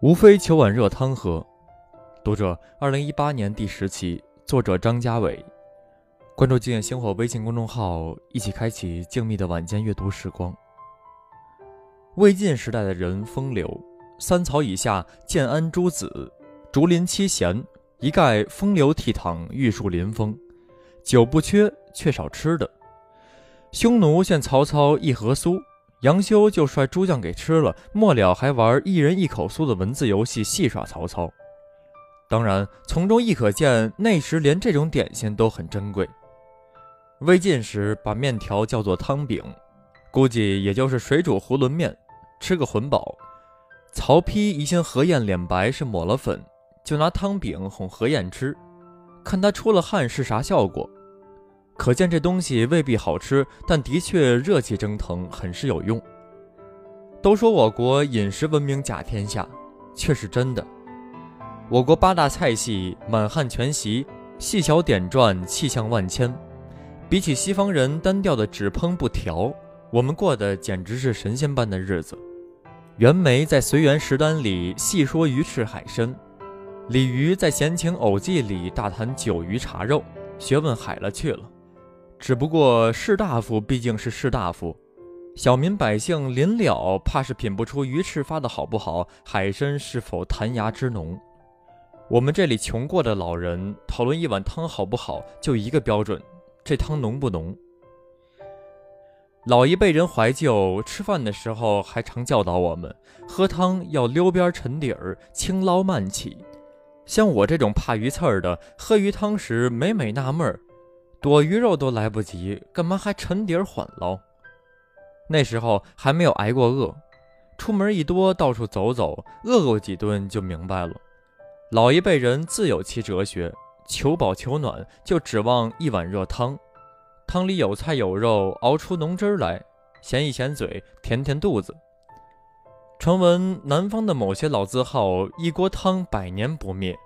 无非求碗热汤喝。读者，二零一八年第十期，作者张家伟。关注“静夜星火”微信公众号，一起开启静谧的晚间阅读时光。魏晋时代的人风流，三曹以下建安诸子，竹林七贤，一概风流倜傥，玉树临风，酒不缺，却少吃的。匈奴献曹操一盒酥。杨修就率诸将给吃了，末了还玩一人一口酥的文字游戏，戏耍曹操。当然，从中亦可见，那时连这种点心都很珍贵。魏晋时把面条叫做汤饼，估计也就是水煮囫囵面，吃个混饱。曹丕疑心何晏脸白是抹了粉，就拿汤饼哄何晏吃，看他出了汗是啥效果。可见这东西未必好吃，但的确热气蒸腾，很是有用。都说我国饮食文明甲天下，却是真的。我国八大菜系满汉全席，细小点缀，气象万千。比起西方人单调的只烹不调，我们过的简直是神仙般的日子。袁枚在《随园食单》里细说鱼翅海参，李渔在《闲情偶记》里大谈酒鱼茶肉，学问海了去了。只不过士大夫毕竟是士大夫，小民百姓临了怕是品不出鱼翅发的好不好，海参是否弹牙之浓。我们这里穷过的老人讨论一碗汤好不好，就一个标准：这汤浓不浓。老一辈人怀旧，吃饭的时候还常教导我们，喝汤要溜边沉底儿，轻捞慢起。像我这种怕鱼刺儿的，喝鱼汤时每每纳闷儿。躲鱼肉都来不及，干嘛还沉底儿缓捞？那时候还没有挨过饿，出门一多到处走走，饿过几顿就明白了。老一辈人自有其哲学，求饱求暖就指望一碗热汤，汤里有菜有肉，熬出浓汁来，咸一咸嘴，填填肚子。传闻南方的某些老字号，一锅汤百年不灭，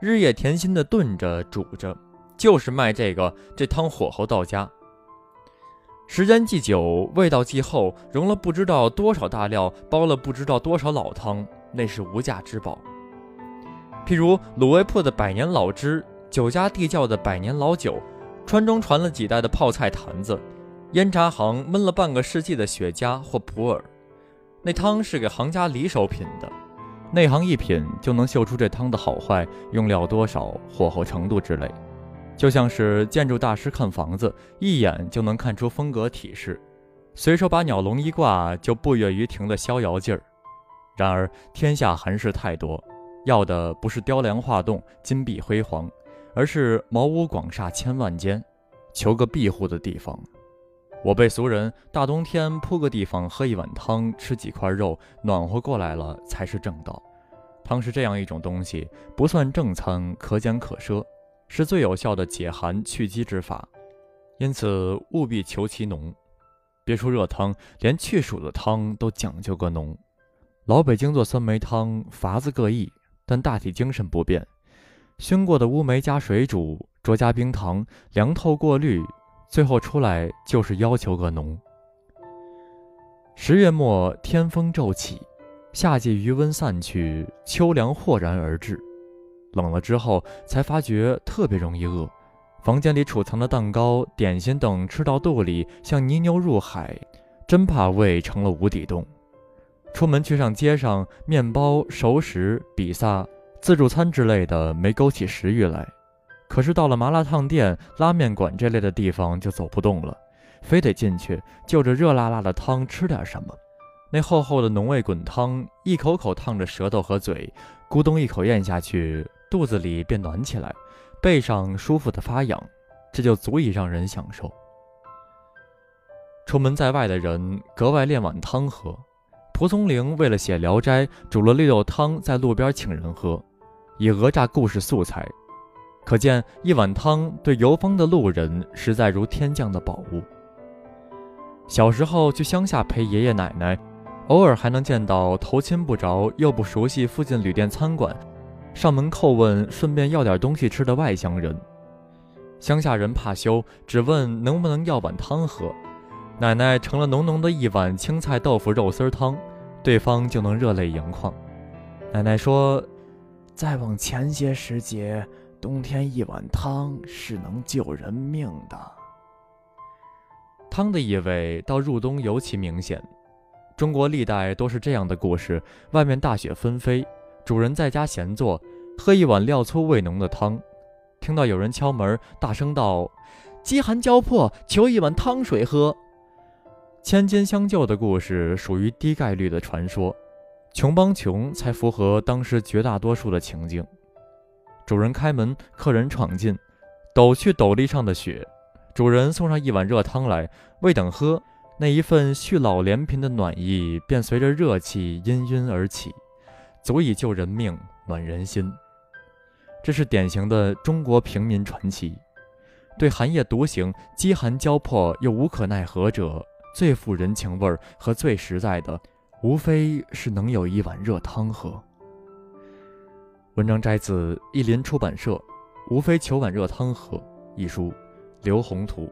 日夜甜心的炖着煮着。就是卖这个，这汤火候到家，时间既久，味道既厚，融了不知道多少大料，煲了不知道多少老汤，那是无价之宝。譬如卤味铺的百年老汁，酒家地窖的百年老酒，川中传了几代的泡菜坛子，烟茶行焖了半个世纪的雪茄或普洱，那汤是给行家里手品的，内行一品就能嗅出这汤的好坏，用料多少，火候程度之类。就像是建筑大师看房子，一眼就能看出风格体式，随手把鸟笼一挂，就不约于庭的逍遥劲儿。然而天下寒士太多，要的不是雕梁画栋、金碧辉煌，而是茅屋广厦千万间，求个庇护的地方。我辈俗人，大冬天铺个地方，喝一碗汤，吃几块肉，暖和过来了才是正道。汤是这样一种东西，不算正餐，可俭可奢。是最有效的解寒去积之法，因此务必求其浓。别说热汤，连去暑的汤都讲究个浓。老北京做酸梅汤法子各异，但大体精神不变：熏过的乌梅加水煮，酌加冰糖，凉透过滤，最后出来就是要求个浓。十月末天风骤起，夏季余温散去，秋凉豁然而至。冷了之后，才发觉特别容易饿。房间里储藏的蛋糕、点心等吃到肚里，像泥牛入海，真怕胃成了无底洞。出门去上街上，面包、熟食、比萨、自助餐之类的没勾起食欲来。可是到了麻辣烫店、拉面馆这类的地方就走不动了，非得进去就着热辣辣的汤吃点什么。那厚厚的浓味滚汤，一口口烫着舌头和嘴，咕咚一口咽下去。肚子里便暖起来，背上舒服的发痒，这就足以让人享受。出门在外的人格外恋碗汤喝。蒲松龄为了写《聊斋》，煮了绿豆汤在路边请人喝，以讹诈故事素材。可见一碗汤对游方的路人实在如天降的宝物。小时候去乡下陪爷爷奶奶，偶尔还能见到头亲不着又不熟悉附近旅店餐馆。上门叩问，顺便要点东西吃的外乡人，乡下人怕羞，只问能不能要碗汤喝。奶奶盛了浓浓的一碗青菜豆腐肉丝汤，对方就能热泪盈眶。奶奶说：“再往前些时节，冬天一碗汤是能救人命的。”汤的意味到入冬尤其明显。中国历代都是这样的故事：外面大雪纷飞，主人在家闲坐，喝一碗料粗味浓的汤，听到有人敲门，大声道：“饥寒交迫，求一碗汤水喝。”千金相救的故事属于低概率的传说，穷帮穷才符合当时绝大多数的情境。主人开门，客人闯进，抖去斗笠上的雪，主人送上一碗热汤来，未等喝。那一份续老连贫的暖意，便随着热气氤氲而起，足以救人命、暖人心。这是典型的中国平民传奇。对寒夜独行、饥寒交迫又无可奈何者，最富人情味儿和最实在的，无非是能有一碗热汤喝。文章摘自译林出版社《无非求碗热汤喝》一书，刘宏图。